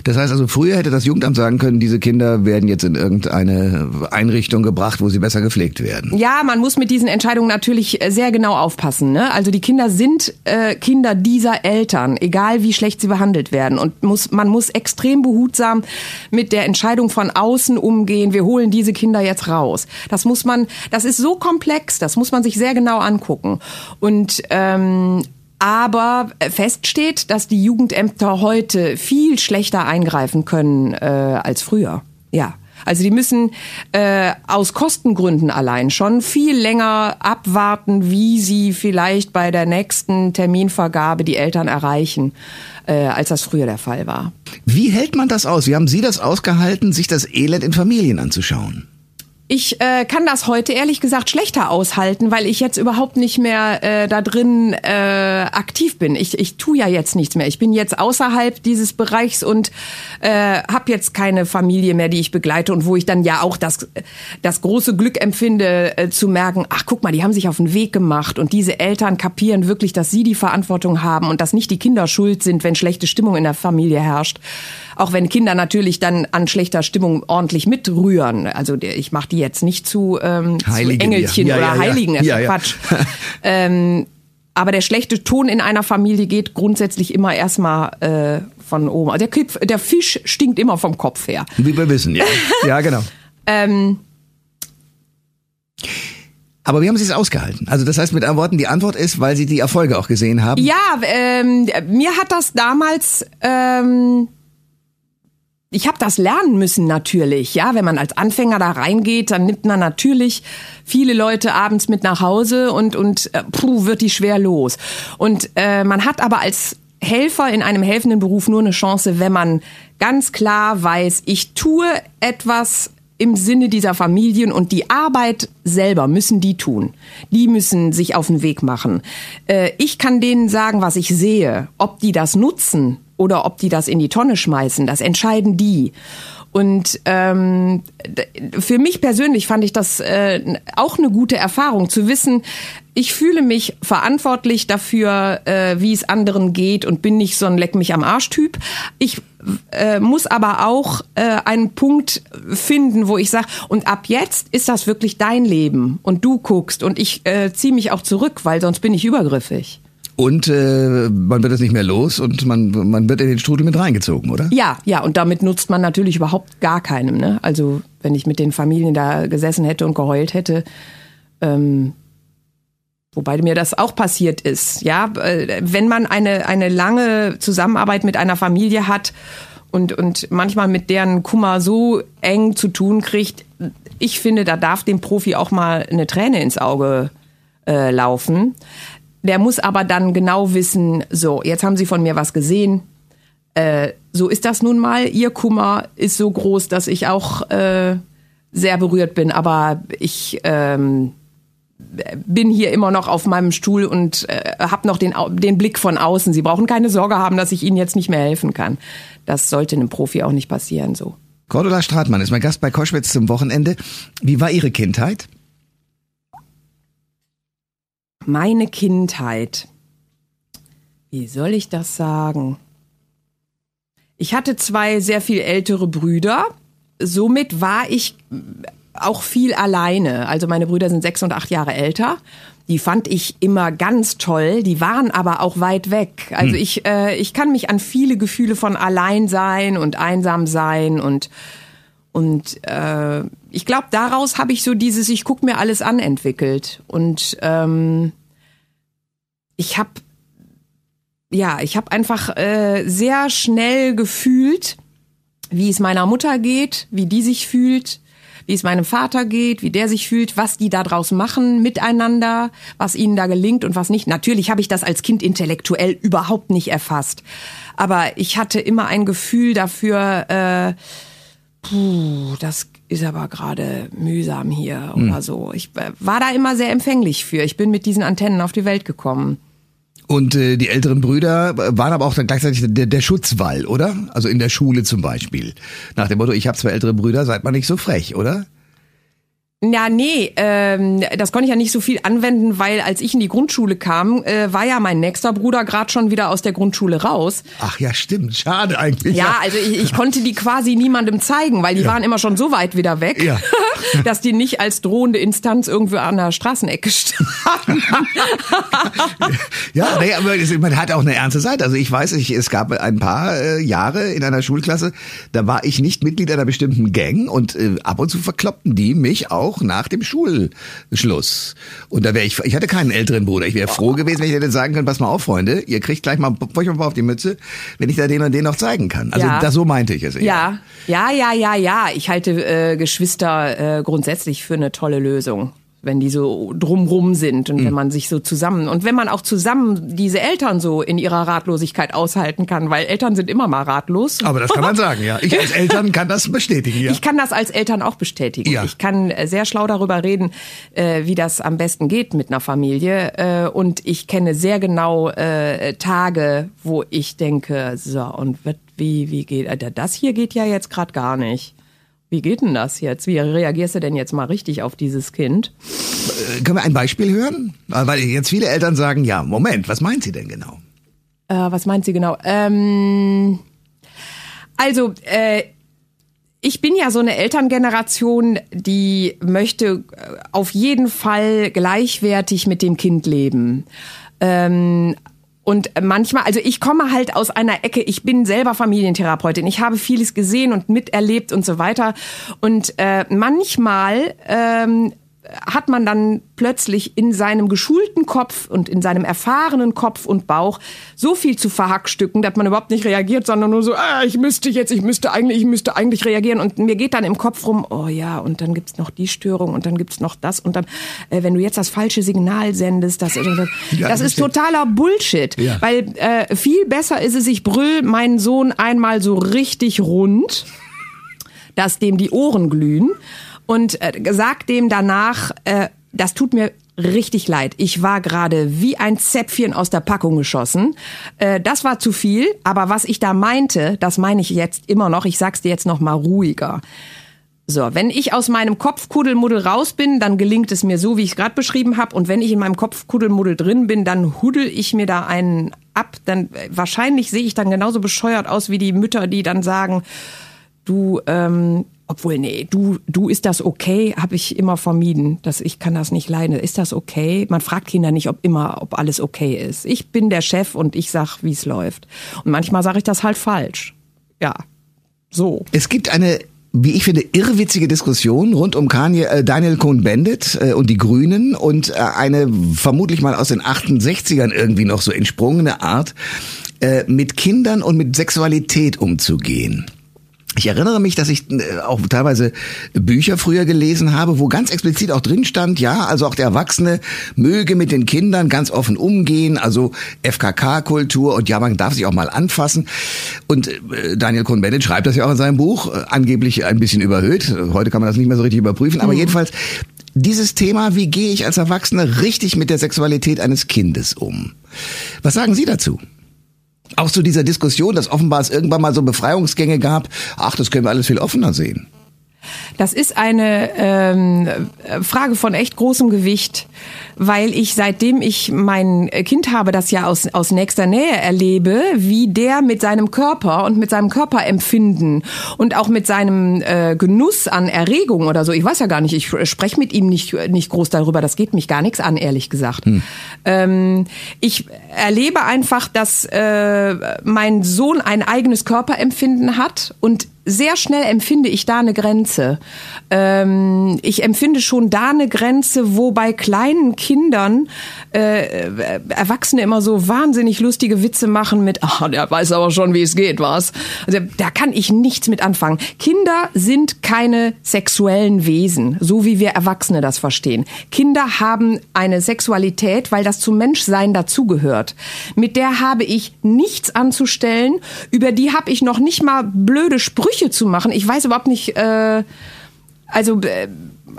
Das heißt also, früher hätte das Jugendamt sagen können, diese Kinder werden jetzt in irgendeine Einrichtung gebracht, wo sie besser gepflegt werden. Ja, man muss mit diesen Entscheidungen natürlich äh, sehr genau aufpassen. Ne? Also die Kinder sind äh, Kinder dieser Eltern, egal wie schlecht sie behandelt werden. Und muss, man muss extrem behutsam mit der Entscheidung von außen umgehen. Wir holen diese Kinder jetzt raus. Das muss man, das ist so komplex, das muss man sich sehr genau angucken. Und ähm, aber fest steht, dass die Jugendämter heute viel schlechter eingreifen können äh, als früher. Ja. Also die müssen äh, aus Kostengründen allein schon viel länger abwarten, wie sie vielleicht bei der nächsten Terminvergabe die Eltern erreichen, äh, als das früher der Fall war. Wie hält man das aus? Wie haben Sie das ausgehalten, sich das Elend in Familien anzuschauen? Ich äh, kann das heute ehrlich gesagt schlechter aushalten, weil ich jetzt überhaupt nicht mehr äh, da drin äh, aktiv bin. Ich, ich tu ja jetzt nichts mehr. Ich bin jetzt außerhalb dieses Bereichs und äh, habe jetzt keine Familie mehr, die ich begleite und wo ich dann ja auch das, das große Glück empfinde, äh, zu merken, ach guck mal, die haben sich auf den Weg gemacht und diese Eltern kapieren wirklich, dass sie die Verantwortung haben und dass nicht die Kinder schuld sind, wenn schlechte Stimmung in der Familie herrscht. Auch wenn Kinder natürlich dann an schlechter Stimmung ordentlich mitrühren. Also ich mache die jetzt nicht zu, ähm, zu Engelchen ja, ja, oder ja, Heiligen. Ja, ja, Quatsch. ähm, aber der schlechte Ton in einer Familie geht grundsätzlich immer erstmal äh, von oben. Also der, Kipf, der Fisch stinkt immer vom Kopf her. Wie wir wissen, ja. Ja, genau. ähm, aber wie haben Sie es ausgehalten? Also das heißt mit anderen Worten, die Antwort ist, weil Sie die Erfolge auch gesehen haben? Ja, ähm, mir hat das damals ähm, ich habe das lernen müssen natürlich, ja. Wenn man als Anfänger da reingeht, dann nimmt man natürlich viele Leute abends mit nach Hause und und äh, puh, wird die schwer los. Und äh, man hat aber als Helfer in einem helfenden Beruf nur eine Chance, wenn man ganz klar weiß, ich tue etwas im Sinne dieser Familien und die Arbeit selber müssen die tun. Die müssen sich auf den Weg machen. Äh, ich kann denen sagen, was ich sehe. Ob die das nutzen, oder ob die das in die Tonne schmeißen, das entscheiden die. Und ähm, für mich persönlich fand ich das äh, auch eine gute Erfahrung, zu wissen, ich fühle mich verantwortlich dafür, äh, wie es anderen geht und bin nicht so ein Leck mich am Arsch-Typ. Ich äh, muss aber auch äh, einen Punkt finden, wo ich sage, und ab jetzt ist das wirklich dein Leben und du guckst und ich äh, ziehe mich auch zurück, weil sonst bin ich übergriffig. Und äh, man wird es nicht mehr los und man, man wird in den Strudel mit reingezogen, oder? Ja, ja, und damit nutzt man natürlich überhaupt gar keinem. Ne? Also wenn ich mit den Familien da gesessen hätte und geheult hätte, ähm, wobei mir das auch passiert ist, ja, äh, wenn man eine, eine lange Zusammenarbeit mit einer Familie hat und, und manchmal mit deren Kummer so eng zu tun kriegt, ich finde, da darf dem Profi auch mal eine Träne ins Auge äh, laufen. Der muss aber dann genau wissen, so, jetzt haben Sie von mir was gesehen. Äh, so ist das nun mal. Ihr Kummer ist so groß, dass ich auch äh, sehr berührt bin. Aber ich ähm, bin hier immer noch auf meinem Stuhl und äh, habe noch den, den Blick von außen. Sie brauchen keine Sorge haben, dass ich Ihnen jetzt nicht mehr helfen kann. Das sollte einem Profi auch nicht passieren so. Cordula Stratmann ist mein Gast bei Koschwitz zum Wochenende. Wie war Ihre Kindheit? Meine Kindheit. Wie soll ich das sagen? Ich hatte zwei sehr viel ältere Brüder. Somit war ich auch viel alleine. Also meine Brüder sind sechs und acht Jahre älter. Die fand ich immer ganz toll. Die waren aber auch weit weg. Also hm. ich, äh, ich kann mich an viele Gefühle von Alleinsein und einsam sein und und äh, ich glaube, daraus habe ich so dieses Ich guck mir alles an entwickelt. Und ähm, ich habe ja, ich habe einfach äh, sehr schnell gefühlt, wie es meiner Mutter geht, wie die sich fühlt, wie es meinem Vater geht, wie der sich fühlt, was die da draus machen miteinander, was ihnen da gelingt und was nicht. Natürlich habe ich das als Kind intellektuell überhaupt nicht erfasst, aber ich hatte immer ein Gefühl dafür, äh, puh, das ist aber gerade mühsam hier hm. oder so. Ich äh, war da immer sehr empfänglich für. Ich bin mit diesen Antennen auf die Welt gekommen. Und äh, die älteren Brüder waren aber auch dann gleichzeitig der, der Schutzwall, oder? Also in der Schule zum Beispiel. Nach dem Motto, ich habe zwei ältere Brüder, seid mal nicht so frech, oder? Ja, nee, ähm, das konnte ich ja nicht so viel anwenden, weil als ich in die Grundschule kam, äh, war ja mein nächster Bruder gerade schon wieder aus der Grundschule raus. Ach ja, stimmt, schade eigentlich. Ja, also ich, ich konnte die quasi niemandem zeigen, weil die ja. waren immer schon so weit wieder weg, ja. dass die nicht als drohende Instanz irgendwo an der Straßenecke standen. ja, nee, aber man hat auch eine ernste Seite. Also ich weiß, ich, es gab ein paar äh, Jahre in einer Schulklasse, da war ich nicht Mitglied einer bestimmten Gang und äh, ab und zu verkloppten die mich auch auch nach dem Schulschluss. Und da wäre ich, ich hatte keinen älteren Bruder. Ich wäre froh gewesen, wenn ich hätte sagen können, pass mal auf, Freunde, ihr kriegt gleich mal, euch mal auf die Mütze, wenn ich da den und den noch zeigen kann. Also ja. das, so meinte ich es. Eher. Ja, ja, ja, ja, ja. Ich halte äh, Geschwister äh, grundsätzlich für eine tolle Lösung wenn die so drumrum sind und mhm. wenn man sich so zusammen und wenn man auch zusammen diese Eltern so in ihrer Ratlosigkeit aushalten kann, weil Eltern sind immer mal ratlos. Aber das kann man sagen, ja. Ich als Eltern kann das bestätigen, ja. Ich kann das als Eltern auch bestätigen. Ja. Ich kann äh, sehr schlau darüber reden, äh, wie das am besten geht mit einer Familie äh, und ich kenne sehr genau Tage, wo ich denke, so und wie wie geht das hier geht ja jetzt gerade gar nicht. Wie geht denn das jetzt? Wie reagierst du denn jetzt mal richtig auf dieses Kind? Äh, können wir ein Beispiel hören? Weil jetzt viele Eltern sagen, ja, Moment, was meint sie denn genau? Äh, was meint sie genau? Ähm, also, äh, ich bin ja so eine Elterngeneration, die möchte äh, auf jeden Fall gleichwertig mit dem Kind leben. Ähm, und manchmal, also ich komme halt aus einer Ecke, ich bin selber Familientherapeutin, ich habe vieles gesehen und miterlebt und so weiter. Und äh, manchmal ähm, hat man dann plötzlich in seinem geschulten Kopf und in seinem erfahrenen Kopf und Bauch so viel zu verhackstücken, dass man überhaupt nicht reagiert, sondern nur so, ah, ich müsste jetzt, ich müsste eigentlich, ich müsste eigentlich reagieren. Und mir geht dann im Kopf rum, oh ja, und dann gibt's noch die Störung und dann gibt's noch das. Und dann, äh, wenn du jetzt das falsche Signal sendest, das, das, ja, das ist totaler Bullshit, ja. weil äh, viel besser ist es, ich brüll meinen Sohn einmal so richtig rund, dass dem die Ohren glühen und äh, sagt dem danach, äh, das tut mir richtig leid. Ich war gerade wie ein Zäpfchen aus der Packung geschossen. Äh, das war zu viel, aber was ich da meinte, das meine ich jetzt immer noch. Ich sag's dir jetzt noch mal ruhiger. So, wenn ich aus meinem Kopfkuddelmuddel raus bin, dann gelingt es mir so, wie ich es gerade beschrieben habe. Und wenn ich in meinem Kopfkuddelmuddel drin bin, dann huddel ich mir da einen ab. Dann äh, wahrscheinlich sehe ich dann genauso bescheuert aus wie die Mütter, die dann sagen, du, ähm, obwohl, nee, du, du, ist das okay? Habe ich immer vermieden. dass ich kann das nicht leiden. Ist das okay? Man fragt Kinder nicht, ob immer, ob alles okay ist. Ich bin der Chef und ich sag, wie es läuft. Und manchmal sage ich das halt falsch. Ja, so. Es gibt eine wie ich finde, irrwitzige Diskussion rund um Kanye, äh, Daniel Cohn-Bendit äh, und die Grünen und äh, eine vermutlich mal aus den 68ern irgendwie noch so entsprungene Art, äh, mit Kindern und mit Sexualität umzugehen. Ich erinnere mich, dass ich äh, auch teilweise Bücher früher gelesen habe, wo ganz explizit auch drin stand, ja, also auch der Erwachsene möge mit den Kindern ganz offen umgehen, also FKK-Kultur und ja, man darf sich auch mal anfassen. Und äh, Daniel Cohn-Bennett schreibt das ja auch in seinem Buch, äh, angeblich ein bisschen überhöht. Heute kann man das nicht mehr so richtig überprüfen, aber mhm. jedenfalls dieses Thema, wie gehe ich als Erwachsener richtig mit der Sexualität eines Kindes um? Was sagen Sie dazu? Auch zu dieser Diskussion, dass offenbar es irgendwann mal so Befreiungsgänge gab, ach, das können wir alles viel offener sehen. Das ist eine ähm, Frage von echt großem Gewicht. weil ich seitdem ich mein Kind habe, das ja aus, aus nächster Nähe erlebe, wie der mit seinem Körper und mit seinem Körperempfinden und auch mit seinem äh, Genuss an Erregung oder so, ich weiß ja gar nicht, ich spreche mit ihm nicht, nicht groß darüber, das geht mich gar nichts an, ehrlich gesagt. Hm. Ähm, ich erlebe einfach, dass äh, mein Sohn ein eigenes Körperempfinden hat und sehr schnell empfinde ich da eine Grenze. Ähm, ich empfinde schon da eine Grenze, wo bei kleinen Kindern äh, Erwachsene immer so wahnsinnig lustige Witze machen mit, ah, der weiß aber schon, wie es geht, was. Also da kann ich nichts mit anfangen. Kinder sind keine sexuellen Wesen, so wie wir Erwachsene das verstehen. Kinder haben eine Sexualität, weil das zum Menschsein dazugehört. Mit der habe ich nichts anzustellen. Über die habe ich noch nicht mal blöde Sprüche Sprüche zu machen. Ich weiß überhaupt nicht, äh, also äh,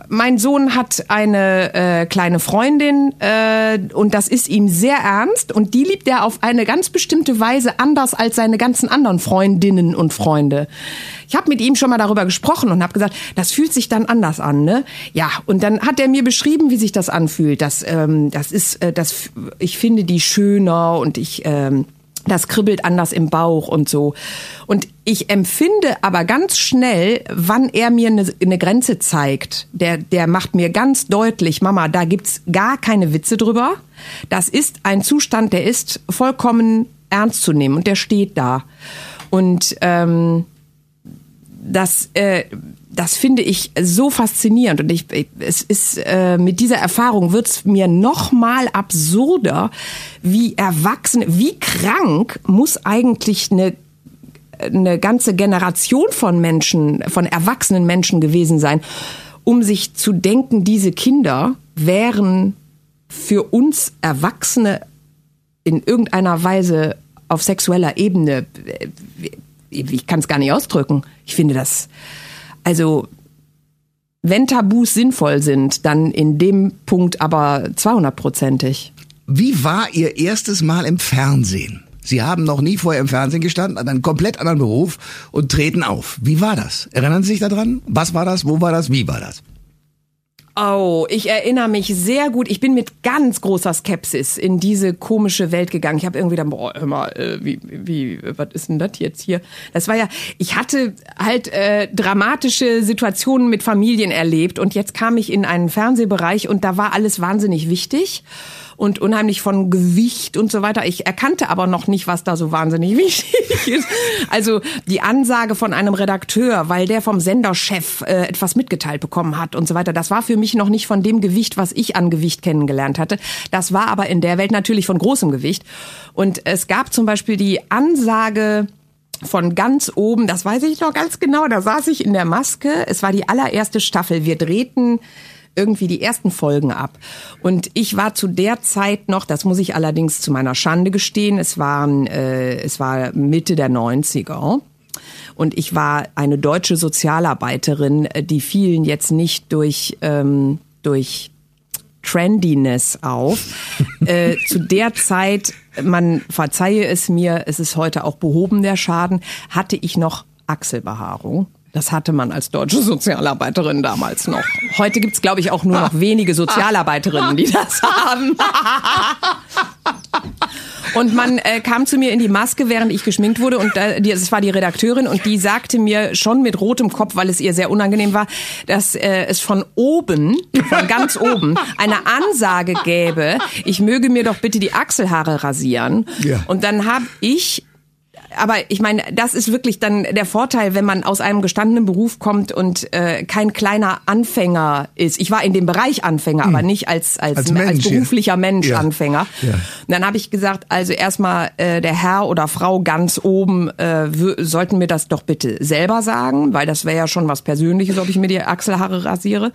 mein Sohn hat eine äh, kleine Freundin äh, und das ist ihm sehr ernst und die liebt er auf eine ganz bestimmte Weise anders als seine ganzen anderen Freundinnen und Freunde. Ich habe mit ihm schon mal darüber gesprochen und habe gesagt, das fühlt sich dann anders an, ne? Ja, und dann hat er mir beschrieben, wie sich das anfühlt. Das, ähm, das ist, äh, das, ich finde die schöner und ich ähm, das kribbelt anders im Bauch und so. Und ich empfinde aber ganz schnell, wann er mir eine, eine, Grenze zeigt. Der, der macht mir ganz deutlich, Mama, da gibt's gar keine Witze drüber. Das ist ein Zustand, der ist vollkommen ernst zu nehmen und der steht da. Und ähm, das, äh, das finde ich so faszinierend. Und ich, es ist äh, mit dieser Erfahrung wird's mir noch mal absurder, wie erwachsen, wie krank muss eigentlich eine eine ganze Generation von Menschen, von erwachsenen Menschen gewesen sein, um sich zu denken, diese Kinder wären für uns Erwachsene in irgendeiner Weise auf sexueller Ebene, äh, ich kann es gar nicht ausdrücken. Ich finde das, also wenn Tabus sinnvoll sind, dann in dem Punkt aber 200-prozentig. Wie war Ihr erstes Mal im Fernsehen? Sie haben noch nie vorher im Fernsehen gestanden, an einen komplett anderen Beruf und treten auf. Wie war das? Erinnern Sie sich daran? Was war das? Wo war das? Wie war das? Oh, ich erinnere mich sehr gut. Ich bin mit ganz großer Skepsis in diese komische Welt gegangen. Ich habe irgendwie dann, boah, hör mal, äh, wie, wie, was ist denn das jetzt hier? Das war ja, ich hatte halt äh, dramatische Situationen mit Familien erlebt und jetzt kam ich in einen Fernsehbereich und da war alles wahnsinnig wichtig und unheimlich von Gewicht und so weiter. Ich erkannte aber noch nicht, was da so wahnsinnig wichtig ist. Also die Ansage von einem Redakteur, weil der vom Senderchef äh, etwas mitgeteilt bekommen hat und so weiter, das war für mich noch nicht von dem Gewicht, was ich an Gewicht kennengelernt hatte. Das war aber in der Welt natürlich von großem Gewicht. Und es gab zum Beispiel die Ansage, von ganz oben, das weiß ich noch ganz genau, da saß ich in der Maske. Es war die allererste Staffel. Wir drehten irgendwie die ersten Folgen ab. Und ich war zu der Zeit noch, das muss ich allerdings zu meiner Schande gestehen, es waren, äh, es war Mitte der 90er. Und ich war eine deutsche Sozialarbeiterin, die fielen jetzt nicht durch, ähm, durch Trendiness auf. äh, zu der Zeit, man verzeihe es mir, es ist heute auch behoben der Schaden, hatte ich noch Achselbehaarung. Das hatte man als deutsche Sozialarbeiterin damals noch. Heute gibt's, glaube ich, auch nur noch wenige Sozialarbeiterinnen, die das haben. Und man äh, kam zu mir in die Maske, während ich geschminkt wurde. Und äh, die, es war die Redakteurin und die sagte mir schon mit rotem Kopf, weil es ihr sehr unangenehm war, dass äh, es von oben, von ganz oben, eine Ansage gäbe, ich möge mir doch bitte die Achselhaare rasieren. Ja. Und dann habe ich aber ich meine, das ist wirklich dann der Vorteil, wenn man aus einem gestandenen Beruf kommt und äh, kein kleiner Anfänger ist. Ich war in dem Bereich Anfänger, hm. aber nicht als als, als, Mensch, als beruflicher ja. Mensch. Anfänger. Ja. Und dann habe ich gesagt, also erstmal äh, der Herr oder Frau ganz oben äh, sollten mir das doch bitte selber sagen, weil das wäre ja schon was Persönliches, ob ich mir die Achselhaare rasiere.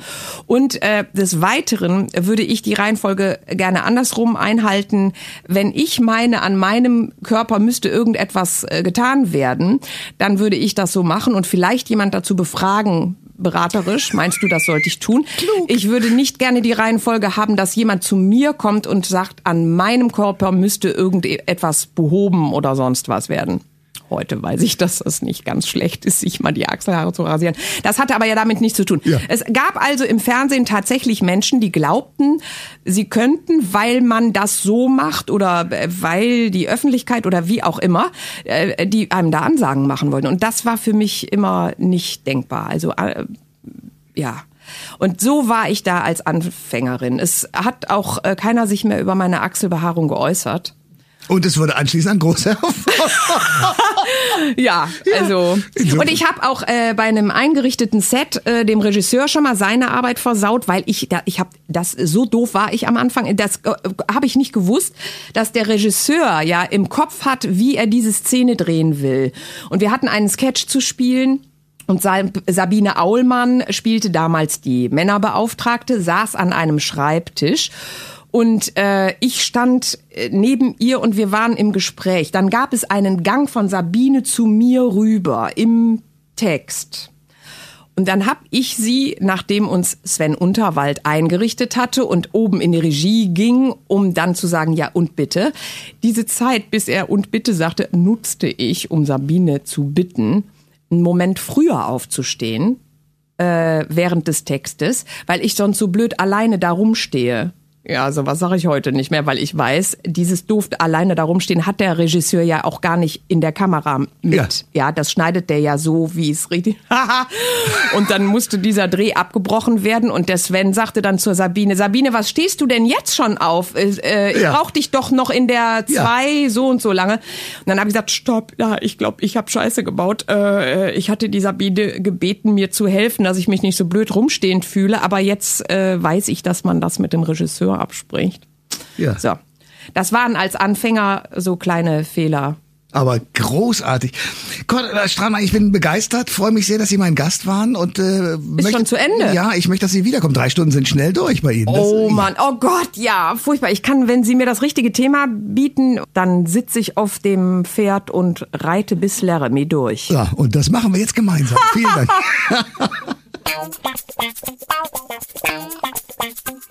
Und äh, des Weiteren würde ich die Reihenfolge gerne andersrum einhalten. Wenn ich meine, an meinem Körper müsste irgendetwas getan werden, dann würde ich das so machen und vielleicht jemand dazu befragen, beraterisch. Meinst du, das sollte ich tun? Klug. Ich würde nicht gerne die Reihenfolge haben, dass jemand zu mir kommt und sagt, an meinem Körper müsste irgendetwas behoben oder sonst was werden. Heute weiß ich, dass das nicht ganz schlecht ist, sich mal die Achselhaare zu rasieren. Das hatte aber ja damit nichts zu tun. Ja. Es gab also im Fernsehen tatsächlich Menschen, die glaubten, sie könnten, weil man das so macht oder äh, weil die Öffentlichkeit oder wie auch immer, äh, die einem da Ansagen machen wollten. Und das war für mich immer nicht denkbar. Also äh, ja. Und so war ich da als Anfängerin. Es hat auch äh, keiner sich mehr über meine Achselbehaarung geäußert. Und es wurde anschließend ein großer Erfolg. Ja, also und ich habe auch äh, bei einem eingerichteten Set äh, dem Regisseur schon mal seine Arbeit versaut, weil ich da ich habe das so doof war ich am Anfang, das äh, habe ich nicht gewusst, dass der Regisseur ja im Kopf hat, wie er diese Szene drehen will. Und wir hatten einen Sketch zu spielen. Und Sa- Sabine Aulmann spielte damals die Männerbeauftragte, saß an einem Schreibtisch und äh, ich stand äh, neben ihr und wir waren im Gespräch. Dann gab es einen Gang von Sabine zu mir rüber im Text. Und dann hab ich sie, nachdem uns Sven Unterwald eingerichtet hatte und oben in die Regie ging, um dann zu sagen, ja und bitte. Diese Zeit, bis er und bitte sagte, nutzte ich, um Sabine zu bitten, einen Moment früher aufzustehen, äh, während des Textes, weil ich sonst so blöd alleine da rumstehe. Ja, sowas sage ich heute nicht mehr, weil ich weiß, dieses doof alleine da rumstehen hat der Regisseur ja auch gar nicht in der Kamera mit. Ja. Ja, das schneidet der ja so, wie es richtig. und dann musste dieser Dreh abgebrochen werden und der Sven sagte dann zur Sabine, Sabine, was stehst du denn jetzt schon auf? Äh, äh, ich Ja. brauch dich doch noch in der Ja. zwei so und so lange. Und dann habe ich gesagt, stopp, ja, ich glaube, ich habe Scheiße gebaut. Äh, ich hatte die Sabine gebeten, mir zu helfen, dass ich mich nicht so blöd rumstehend fühle, aber jetzt äh, weiß ich, dass man das mit dem Regisseur abspricht. Ja. So. Das waren als Anfänger so kleine Fehler. Aber großartig. Gott, äh, Strahlmann, ich bin begeistert, freue mich sehr, dass Sie mein Gast waren und äh, möchte, schon zu Ende? Ja, ich möchte, dass Sie wiederkommen. Drei Stunden sind schnell durch bei Ihnen. Das- Oh Mann, oh Gott, ja, furchtbar. Ich kann, wenn Sie mir das richtige Thema bieten, dann sitze ich auf dem Pferd und reite bis Laramie durch. Ja, und das machen wir jetzt gemeinsam. Vielen Dank.